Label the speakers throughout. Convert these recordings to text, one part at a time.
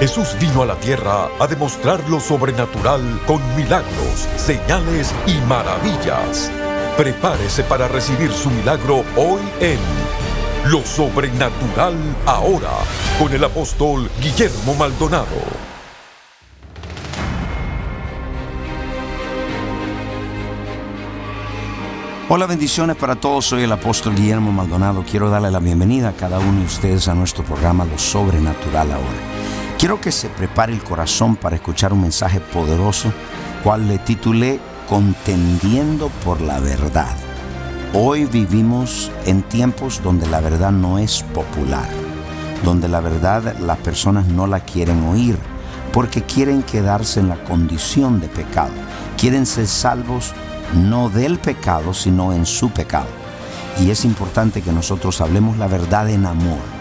Speaker 1: Jesús vino a la tierra a demostrar lo sobrenatural con milagros, señales y maravillas. Prepárese para recibir su milagro hoy en Lo Sobrenatural Ahora con el apóstol Guillermo Maldonado.
Speaker 2: Hola, bendiciones para todos. Soy el apóstol Guillermo Maldonado. Quiero darle la bienvenida a cada uno de ustedes a nuestro programa Lo Sobrenatural Ahora. Quiero que se prepare el corazón para escuchar un mensaje poderoso, cual le titulé Contendiendo por la verdad. Hoy vivimos en tiempos donde la verdad no es popular, donde la verdad las personas no la quieren oír, porque quieren quedarse en la condición de pecado, quieren ser salvos no del pecado, sino en su pecado. Y es importante que nosotros hablemos la verdad en amor,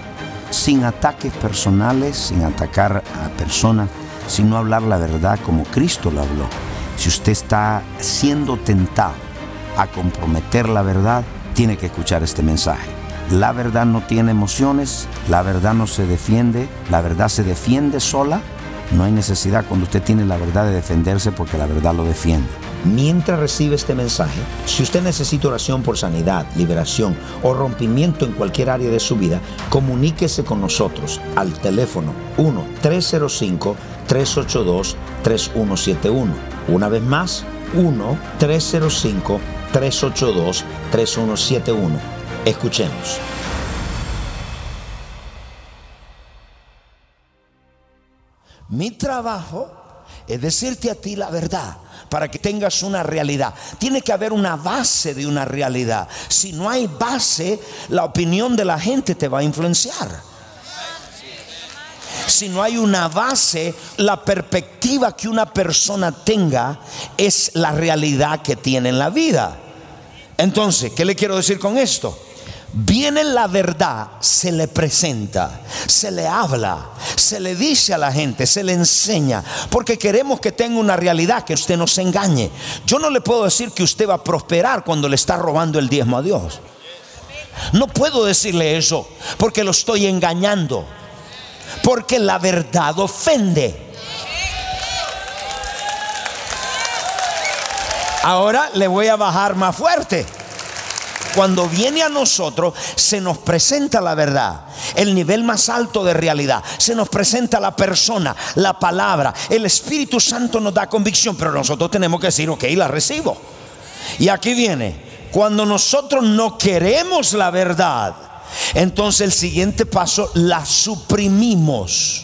Speaker 2: sin ataques personales, sin atacar a personas, sino hablar la verdad como Cristo lo habló. Si usted está siendo tentado a comprometer la verdad, tiene que escuchar este mensaje. La verdad no tiene emociones, la verdad no se defiende, la verdad se defiende sola. No hay necesidad cuando usted tiene la verdad de defenderse porque la verdad lo defiende.
Speaker 3: Mientras recibe este mensaje, si usted necesita oración por sanidad, liberación o rompimiento en cualquier área de su vida, comuníquese con nosotros al teléfono 1-305-382-3171. Una vez más, 1-305-382-3171. Escuchemos. Mi trabajo es decirte a ti la verdad para que tengas una realidad. Tiene que haber una base de una realidad. Si no hay base, la opinión de la gente te va a influenciar. Si no hay una base, la perspectiva que una persona tenga es la realidad que tiene en la vida. Entonces, ¿qué le quiero decir con esto? Viene la verdad, se le presenta, se le habla, se le dice a la gente, se le enseña, porque queremos que tenga una realidad, que usted no se engañe. Yo no le puedo decir que usted va a prosperar cuando le está robando el diezmo a Dios. No puedo decirle eso, porque lo estoy engañando, porque la verdad ofende. Ahora le voy a bajar más fuerte cuando viene a nosotros, se nos presenta la verdad, el nivel más alto de realidad. Se nos presenta la persona, la palabra. El Espíritu Santo nos da convicción, pero nosotros tenemos que decir, ok, la recibo. Y aquí viene, cuando nosotros no queremos la verdad, entonces el siguiente paso, la suprimimos.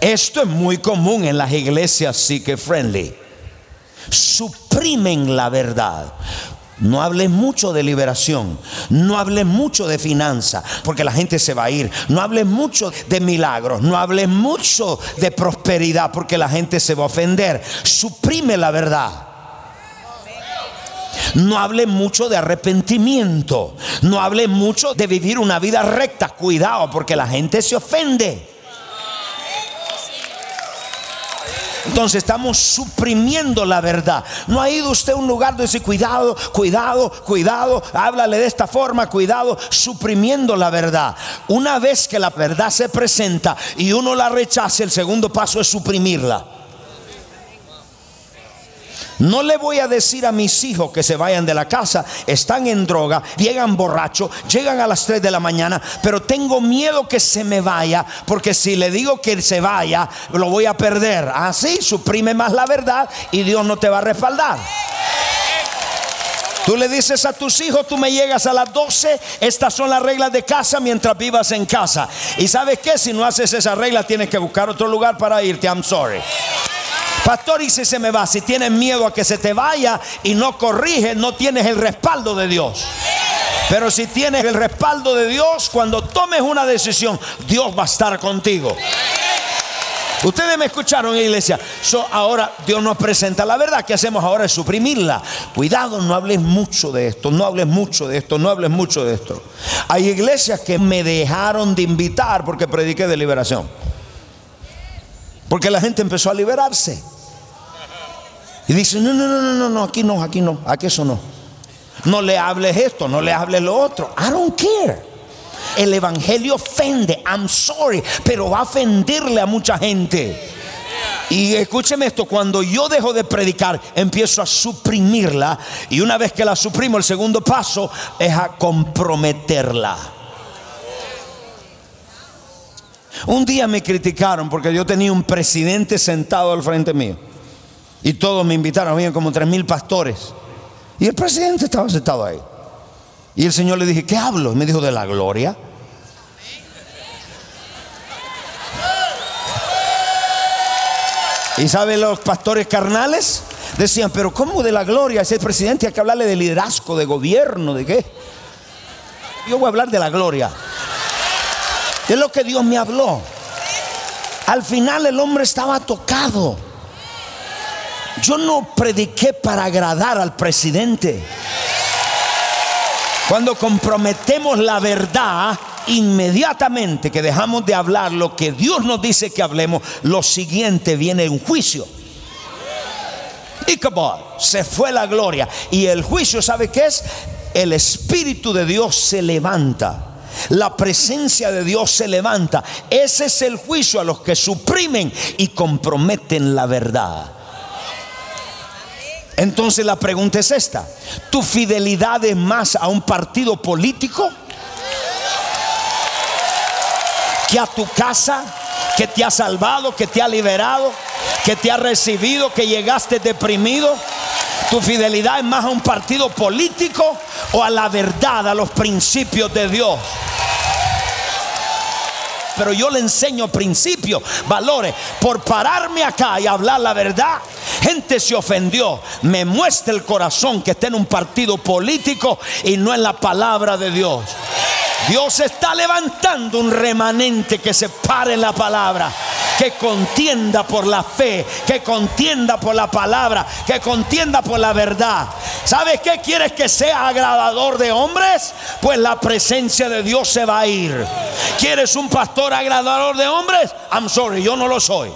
Speaker 3: Esto es muy común en las iglesias psique friendly. Suprimen la verdad. No hables mucho de liberación, no hables mucho de finanza, porque la gente se va a ir. No hables mucho de milagros, no hables mucho de prosperidad, porque la gente se va a ofender. Suprime la verdad. No hable mucho de arrepentimiento, no hable mucho de vivir una vida recta. Cuidado, porque la gente se ofende. Entonces estamos suprimiendo la verdad. No ha ido usted a un lugar de decir, cuidado, cuidado, cuidado, háblale de esta forma, cuidado, suprimiendo la verdad. Una vez que la verdad se presenta y uno la rechaza, el segundo paso es suprimirla. No le voy a decir a mis hijos que se vayan de la casa, están en droga, llegan borrachos, llegan a las 3 de la mañana, pero tengo miedo que se me vaya, porque si le digo que se vaya, lo voy a perder. Así suprime más la verdad y Dios no te va a respaldar. Tú le dices a tus hijos, tú me llegas a las 12, estas son las reglas de casa mientras vivas en casa. Y sabes que si no haces esa regla, tienes que buscar otro lugar para irte. I'm sorry. Pastor, y si se me va, si tienes miedo a que se te vaya y no corriges, no tienes el respaldo de Dios. Pero si tienes el respaldo de Dios, cuando tomes una decisión, Dios va a estar contigo. Ustedes me escucharon, iglesia. ahora Dios nos presenta la verdad. ¿Qué hacemos ahora? Es suprimirla. Cuidado, no hables mucho de esto, no hables mucho de esto, no hables mucho de esto. Hay iglesias que me dejaron de invitar porque prediqué de liberación. Porque la gente empezó a liberarse. Y dice, no, no, no, no, no, aquí no, aquí no, aquí eso no. No le hables esto, no le hables lo otro. I don't care. El evangelio ofende, I'm sorry, pero va a ofenderle a mucha gente. Y escúcheme esto, cuando yo dejo de predicar, empiezo a suprimirla. Y una vez que la suprimo, el segundo paso es a comprometerla. Un día me criticaron porque yo tenía un presidente sentado al frente mío. Y todos me invitaron, habían como tres mil pastores. Y el presidente estaba sentado ahí. Y el Señor le dije, ¿qué hablo? Y me dijo, de la gloria. ¿Y saben los pastores carnales? Decían, pero ¿cómo de la gloria? Ese presidente hay que hablarle de liderazgo, de gobierno, ¿de qué? Yo voy a hablar de la gloria. Es lo que Dios me habló. Al final el hombre estaba tocado. Yo no prediqué para agradar al presidente. Cuando comprometemos la verdad, inmediatamente que dejamos de hablar lo que Dios nos dice que hablemos, lo siguiente viene un juicio. Y se fue la gloria. Y el juicio, ¿sabe qué es? El Espíritu de Dios se levanta. La presencia de Dios se levanta. Ese es el juicio a los que suprimen y comprometen la verdad. Entonces la pregunta es esta. ¿Tu fidelidad es más a un partido político que a tu casa, que te ha salvado, que te ha liberado, que te ha recibido, que llegaste deprimido? ¿Tu fidelidad es más a un partido político o a la verdad, a los principios de Dios? Pero yo le enseño principios, valores. Por pararme acá y hablar la verdad, gente se ofendió. Me muestra el corazón que está en un partido político y no en la palabra de Dios. Dios está levantando un remanente que se pare en la palabra que contienda por la fe, que contienda por la palabra, que contienda por la verdad. ¿Sabes qué quieres que sea agradador de hombres? Pues la presencia de Dios se va a ir. ¿Quieres un pastor agradador de hombres? I'm sorry, yo no lo soy.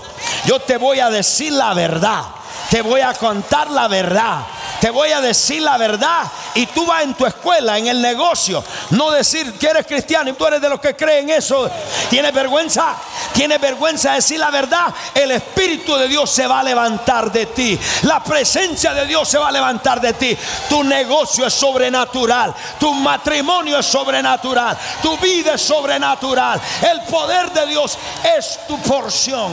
Speaker 3: Yo te voy a decir la verdad. Te voy a contar la verdad. Te voy a decir la verdad. Y tú vas en tu escuela, en el negocio, no decir que eres cristiano y tú eres de los que creen eso. ¿Tienes vergüenza? ¿Tienes vergüenza de decir la verdad? El Espíritu de Dios se va a levantar de ti. La presencia de Dios se va a levantar de ti. Tu negocio es sobrenatural. Tu matrimonio es sobrenatural. Tu vida es sobrenatural. El poder de Dios es tu porción.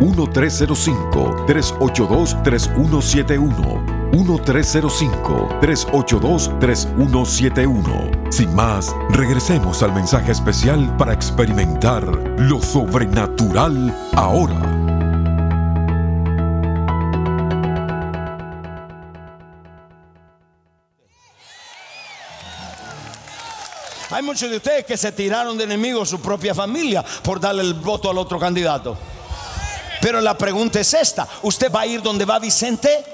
Speaker 1: 1-305-382-3171. 1-305-382-3171. Sin más, regresemos al mensaje especial para experimentar lo sobrenatural ahora.
Speaker 3: Hay muchos de ustedes que se tiraron de enemigos su propia familia por darle el voto al otro candidato. Pero la pregunta es esta, ¿usted va a ir donde va Vicente?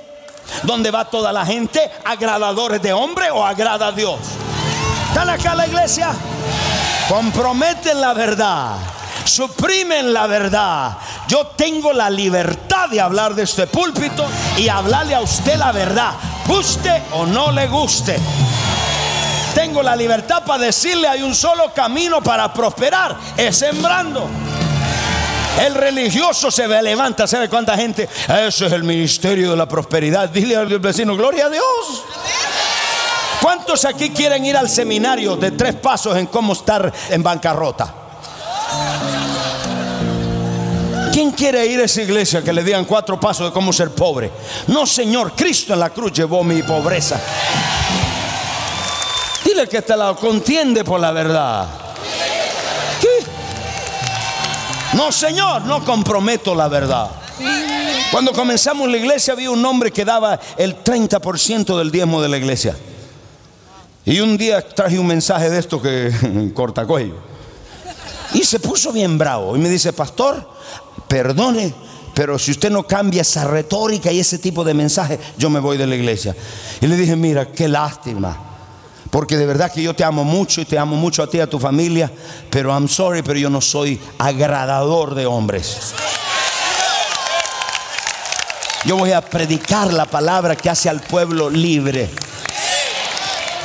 Speaker 3: ¿Donde va toda la gente? ¿Agradadores de hombre o agrada a Dios? ¿Están acá la iglesia? Comprometen la verdad, suprimen la verdad. Yo tengo la libertad de hablar de este púlpito y hablarle a usted la verdad, guste o no le guste. Tengo la libertad para decirle hay un solo camino para prosperar, es sembrando. El religioso se levanta, ¿sabe cuánta gente? Eso es el ministerio de la prosperidad. Dile al vecino, gloria a Dios. ¿Cuántos aquí quieren ir al seminario de tres pasos en cómo estar en bancarrota? ¿Quién quiere ir a esa iglesia que le digan cuatro pasos de cómo ser pobre? No, Señor, Cristo en la cruz llevó mi pobreza. Dile que te la contiende por la verdad. No, Señor, no comprometo la verdad. Cuando comenzamos la iglesia había un hombre que daba el 30% del diezmo de la iglesia. Y un día traje un mensaje de esto que corta cuello. Y se puso bien bravo y me dice, pastor, perdone, pero si usted no cambia esa retórica y ese tipo de mensaje, yo me voy de la iglesia. Y le dije, mira, qué lástima. Porque de verdad que yo te amo mucho y te amo mucho a ti y a tu familia, pero I'm sorry, pero yo no soy agradador de hombres. Yo voy a predicar la palabra que hace al pueblo libre.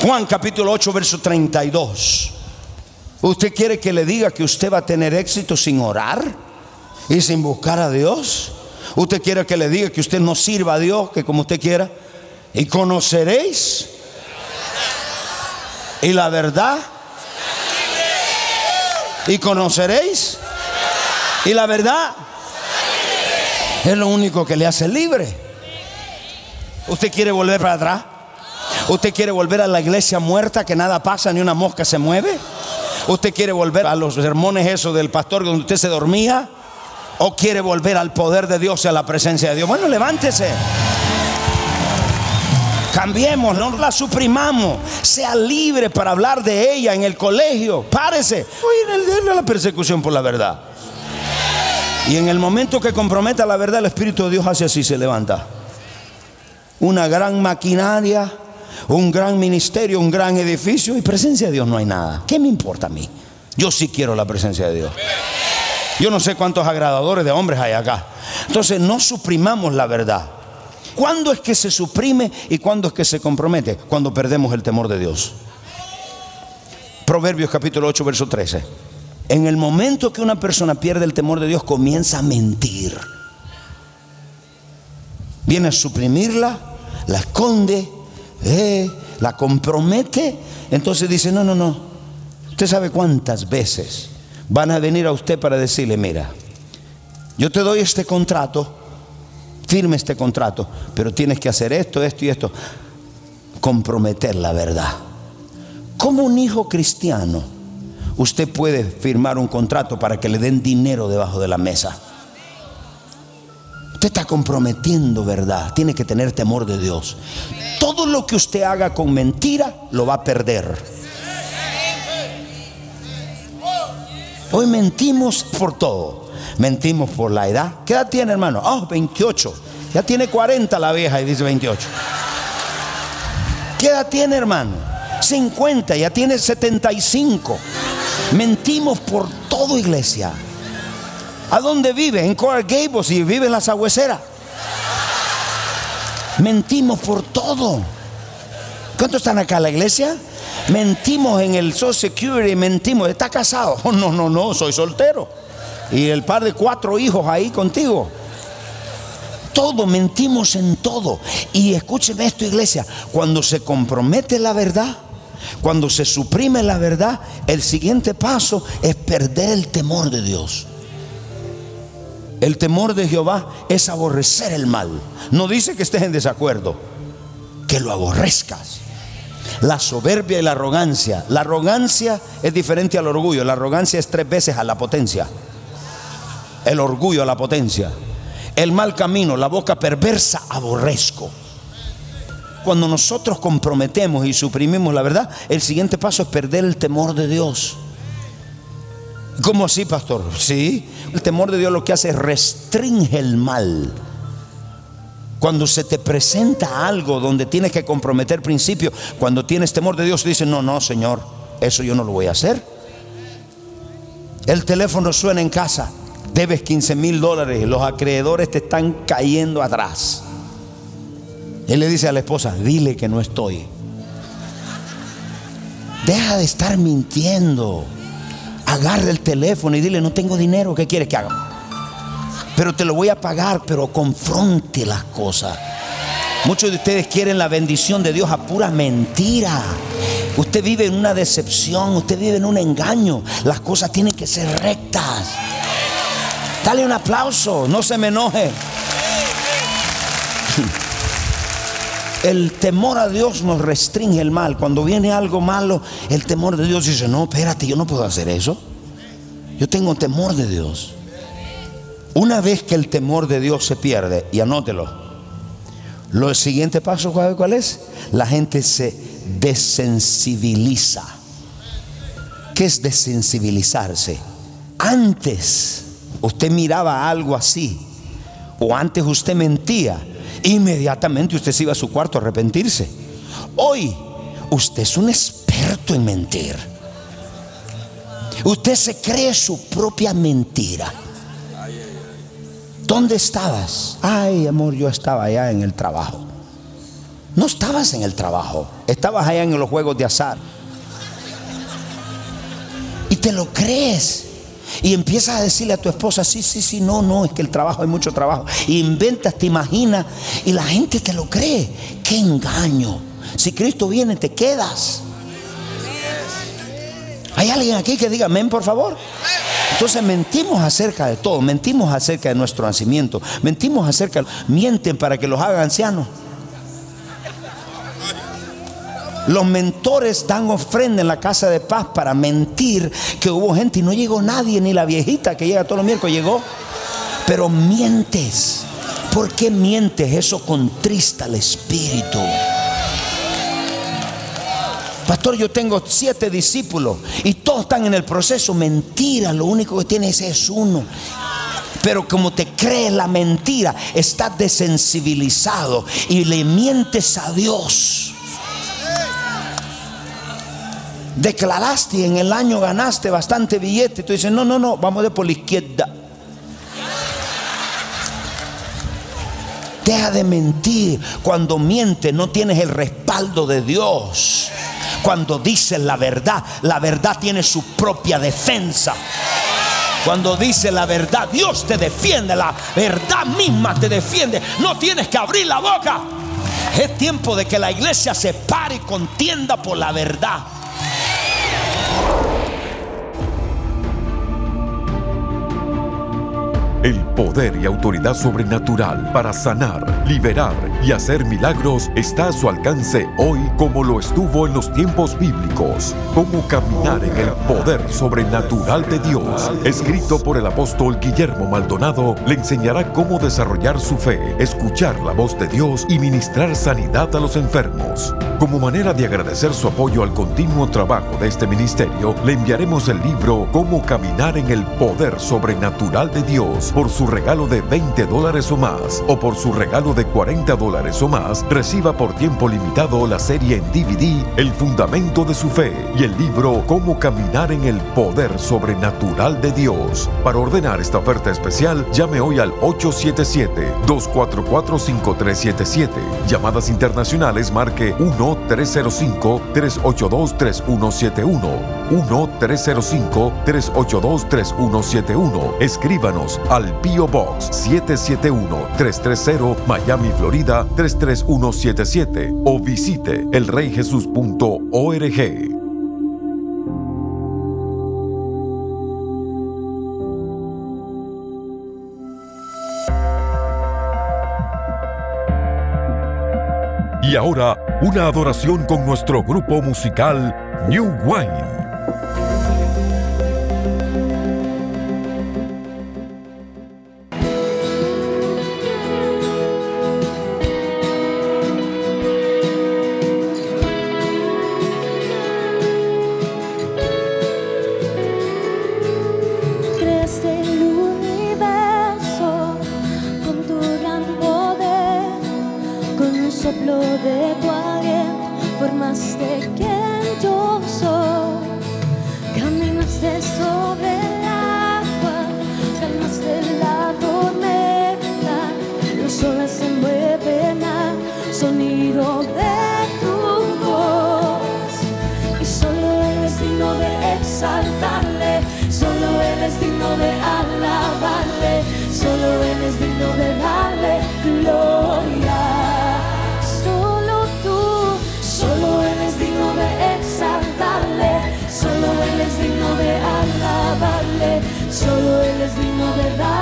Speaker 3: Juan capítulo 8, verso 32. ¿Usted quiere que le diga que usted va a tener éxito sin orar y sin buscar a Dios? ¿Usted quiere que le diga que usted no sirva a Dios, que como usted quiera? Y conoceréis. Y la verdad. Y conoceréis. Y la verdad. Es lo único que le hace libre. ¿Usted quiere volver para atrás? ¿Usted quiere volver a la iglesia muerta que nada pasa ni una mosca se mueve? ¿Usted quiere volver a los sermones esos del pastor donde usted se dormía? ¿O quiere volver al poder de Dios y a la presencia de Dios? Bueno, levántese. Cambiemos, no la suprimamos. Sea libre para hablar de ella en el colegio. Párese. Oye, de la persecución por la verdad. Y en el momento que comprometa la verdad, el Espíritu de Dios hace así, se levanta. Una gran maquinaria un gran ministerio, un gran edificio y presencia de Dios no hay nada. ¿Qué me importa a mí? Yo sí quiero la presencia de Dios. Yo no sé cuántos agradadores de hombres hay acá. Entonces no suprimamos la verdad. ¿Cuándo es que se suprime y cuándo es que se compromete? Cuando perdemos el temor de Dios. Proverbios capítulo 8, verso 13. En el momento que una persona pierde el temor de Dios, comienza a mentir. Viene a suprimirla, la esconde eh, la compromete, entonces dice, no, no, no. Usted sabe cuántas veces van a venir a usted para decirle, mira, yo te doy este contrato, firme este contrato, pero tienes que hacer esto, esto y esto. Comprometer la verdad. Como un hijo cristiano, usted puede firmar un contrato para que le den dinero debajo de la mesa. Usted está comprometiendo verdad. Tiene que tener temor de Dios. Todo lo que usted haga con mentira lo va a perder. Hoy mentimos por todo. Mentimos por la edad. ¿Qué edad tiene, hermano? Oh, 28. Ya tiene 40 la vieja y dice 28. ¿Qué edad tiene, hermano? 50, ya tiene 75. Mentimos por todo, iglesia. ¿A dónde vive? En Coral Gables y vive en la sagüecera. Mentimos por todo. ¿Cuántos están acá en la iglesia? Mentimos en el Social Security, mentimos. ¿Está casado? Oh, no, no, no, soy soltero. Y el par de cuatro hijos ahí contigo. Todo, mentimos en todo. Y escúcheme esto, iglesia. Cuando se compromete la verdad, cuando se suprime la verdad, el siguiente paso es perder el temor de Dios. El temor de Jehová es aborrecer el mal. No dice que estés en desacuerdo, que lo aborrezcas. La soberbia y la arrogancia. La arrogancia es diferente al orgullo. La arrogancia es tres veces a la potencia. El orgullo la potencia. El mal camino, la boca perversa, aborrezco. Cuando nosotros comprometemos y suprimimos la verdad, el siguiente paso es perder el temor de Dios. ¿Cómo así, pastor? Sí, el temor de Dios lo que hace es restringe el mal. Cuando se te presenta algo donde tienes que comprometer principios, cuando tienes temor de Dios, dices, no, no, Señor, eso yo no lo voy a hacer. El teléfono suena en casa, debes 15 mil dólares, los acreedores te están cayendo atrás. Él le dice a la esposa, dile que no estoy. Deja de estar mintiendo agarre el teléfono y dile, no tengo dinero, ¿qué quiere que haga? Pero te lo voy a pagar, pero confronte las cosas. Muchos de ustedes quieren la bendición de Dios a pura mentira. Usted vive en una decepción, usted vive en un engaño. Las cosas tienen que ser rectas. Dale un aplauso, no se me enoje. El temor a Dios nos restringe el mal. Cuando viene algo malo, el temor de Dios dice, no, espérate, yo no puedo hacer eso. Yo tengo temor de Dios. Una vez que el temor de Dios se pierde, y anótelo, lo siguiente paso, ¿cuál es? La gente se desensibiliza. ¿Qué es desensibilizarse? Antes usted miraba algo así, o antes usted mentía, inmediatamente usted se iba a su cuarto a arrepentirse. Hoy usted es un experto en mentir. Usted se cree su propia mentira. ¿Dónde estabas? Ay, amor, yo estaba allá en el trabajo. No estabas en el trabajo, estabas allá en los juegos de azar. Y te lo crees. Y empiezas a decirle a tu esposa, sí, sí, sí, no, no, es que el trabajo hay mucho trabajo. Inventas, te imaginas, y la gente te lo cree. Qué engaño. Si Cristo viene, te quedas. ¿Hay alguien aquí que diga amén, por favor? Entonces mentimos acerca de todo, mentimos acerca de nuestro nacimiento, mentimos acerca, mienten para que los haga ancianos. Los mentores dan ofrenda en la casa de paz para mentir que hubo gente y no llegó nadie, ni la viejita que llega todos los miércoles llegó. Pero mientes. ¿Por qué mientes? Eso contrista al espíritu. Pastor, yo tengo siete discípulos y todos están en el proceso. Mentira, lo único que tienes es uno. Pero como te crees la mentira, estás desensibilizado y le mientes a Dios. Declaraste y en el año ganaste bastante billete. Tú dices, no, no, no, vamos de por la izquierda. Deja de mentir. Cuando mientes no tienes el respaldo de Dios. Cuando dices la verdad, la verdad tiene su propia defensa. Cuando dice la verdad, Dios te defiende, la verdad misma te defiende. No tienes que abrir la boca. Es tiempo de que la iglesia se pare y contienda por la verdad.
Speaker 1: El poder y autoridad sobrenatural para sanar, liberar y hacer milagros está a su alcance hoy como lo estuvo en los tiempos bíblicos. Cómo caminar en el poder sobrenatural de Dios. Escrito por el apóstol Guillermo Maldonado, le enseñará cómo desarrollar su fe, escuchar la voz de Dios y ministrar sanidad a los enfermos. Como manera de agradecer su apoyo al continuo trabajo de este ministerio, le enviaremos el libro Cómo caminar en el poder sobrenatural de Dios por su regalo de 20 dólares o más o por su regalo de 40 dólares o más, reciba por tiempo limitado la serie en DVD El Fundamento de su Fe y el libro Cómo caminar en el poder sobrenatural de Dios. Para ordenar esta oferta especial, llame hoy al 877-244-5377. Llamadas internacionales marque 1-305-382-3171. 1-305-382-3171. Escríbanos al Pio Box 771-330 Miami, Florida 33177 o visite elreyjesus.org. Y ahora, una adoración con nuestro grupo musical New Wine. soledad.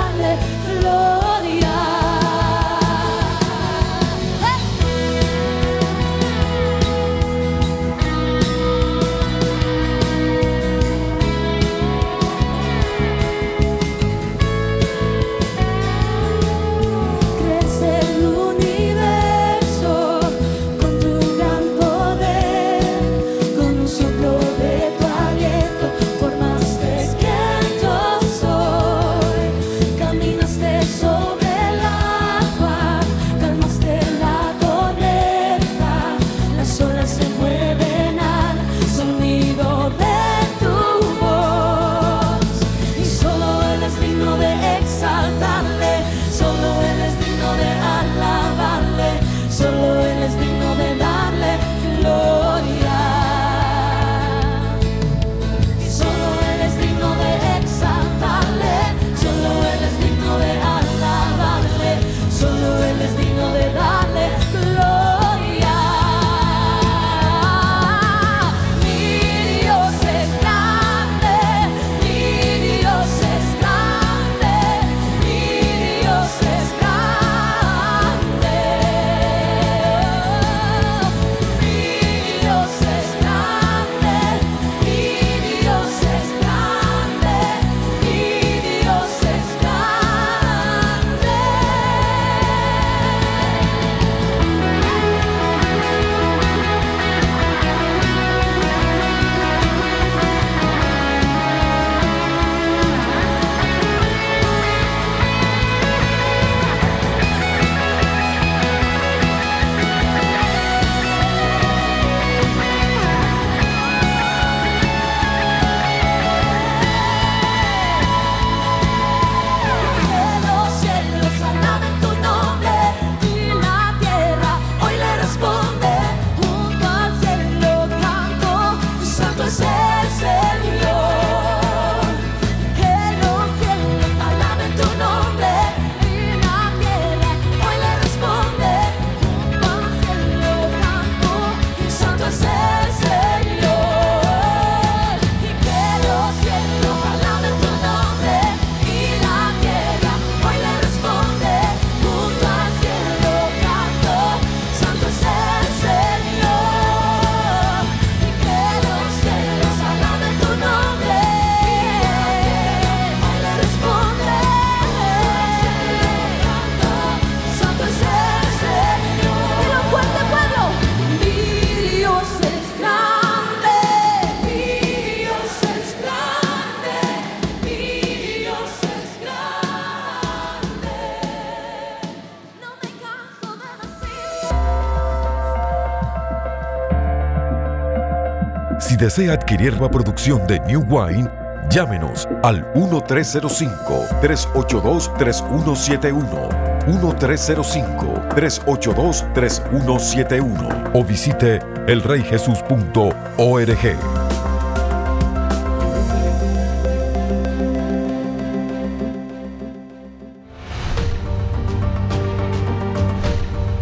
Speaker 1: Si desea adquirir la producción de New Wine, llámenos al 1305-382-3171. 1305-382-3171 o visite elreyjesus.org.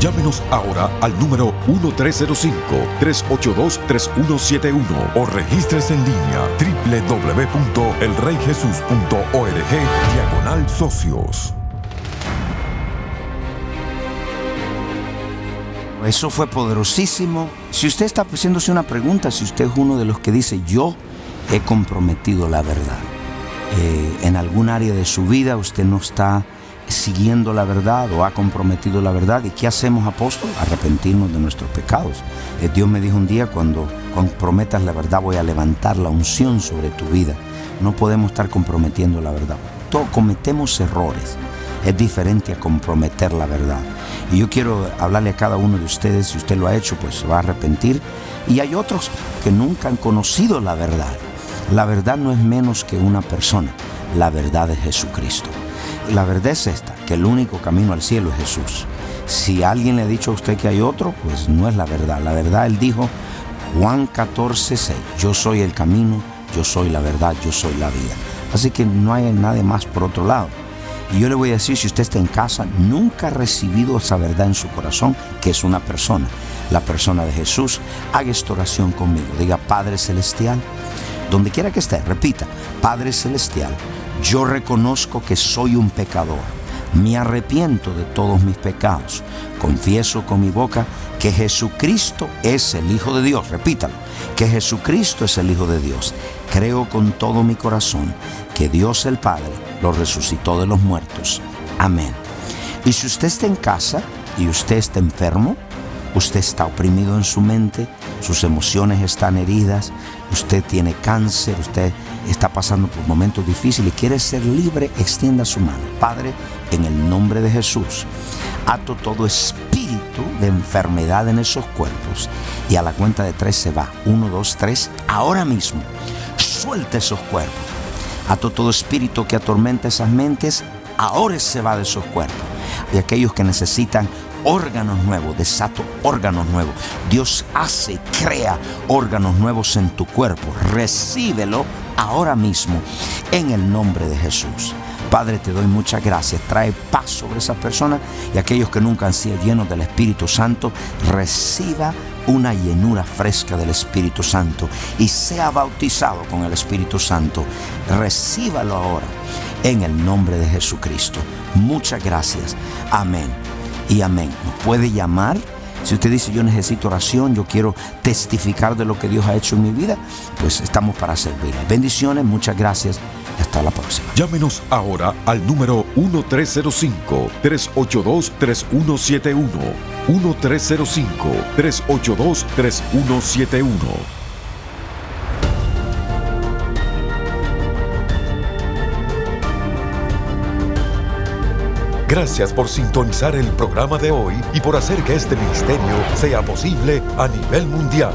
Speaker 1: Llámenos ahora al número 1305-382-3171 o registres en línea www.elreyjesus.org diagonal socios.
Speaker 3: Eso fue poderosísimo. Si usted está haciéndose una pregunta, si usted es uno de los que dice yo he comprometido la verdad, eh, en algún área de su vida usted no está siguiendo la verdad o ha comprometido la verdad. ¿Y qué hacemos, apóstol? Arrepentirnos de nuestros pecados. Eh, Dios me dijo un día, cuando comprometas la verdad, voy a levantar la unción sobre tu vida. No podemos estar comprometiendo la verdad. Todos cometemos errores. Es diferente a comprometer la verdad. Y yo quiero hablarle a cada uno de ustedes, si usted lo ha hecho, pues se va a arrepentir. Y hay otros que nunca han conocido la verdad. La verdad no es menos que una persona. La verdad es Jesucristo. La verdad es esta, que el único camino al cielo es Jesús. Si alguien le ha dicho a usted que hay otro, pues no es la verdad. La verdad, él dijo, Juan 14, 6, yo soy el camino, yo soy la verdad, yo soy la vida. Así que no hay nada más por otro lado. Y yo le voy a decir, si usted está en casa, nunca ha recibido esa verdad en su corazón, que es una persona, la persona de Jesús, haga esta oración conmigo. Diga, Padre Celestial, donde quiera que esté, repita, Padre Celestial, yo reconozco que soy un pecador. Me arrepiento de todos mis pecados. Confieso con mi boca que Jesucristo es el Hijo de Dios. Repítalo, que Jesucristo es el Hijo de Dios. Creo con todo mi corazón que Dios el Padre lo resucitó de los muertos. Amén. Y si usted está en casa y usted está enfermo, usted está oprimido en su mente, sus emociones están heridas, usted tiene cáncer, usted está pasando por momentos difíciles y quiere ser libre, extienda su mano. Padre, en el nombre de Jesús, ato todo espíritu de enfermedad en esos cuerpos y a la cuenta de tres se va. Uno, dos, tres. Ahora mismo, suelta esos cuerpos. Ato todo espíritu que atormenta esas mentes, ahora se va de esos cuerpos. Y aquellos que necesitan órganos nuevos, desato órganos nuevos. Dios hace, crea órganos nuevos en tu cuerpo. Recíbelo ahora mismo en el nombre de Jesús. Padre, te doy muchas gracias. Trae paz sobre esa persona y aquellos que nunca han sido llenos del Espíritu Santo, reciba una llenura fresca del Espíritu Santo y sea bautizado con el Espíritu Santo. Recíbalo ahora en el nombre de Jesucristo. Muchas gracias. Amén y amén. Nos puede llamar. Si usted dice yo necesito oración, yo quiero testificar de lo que Dios ha hecho en mi vida, pues estamos para servir. Bendiciones, muchas gracias y hasta la próxima.
Speaker 1: Llámenos ahora al número 1305-382-3171. 1305-382-3171 Gracias por sintonizar el programa de hoy y por hacer que este ministerio sea posible a nivel mundial.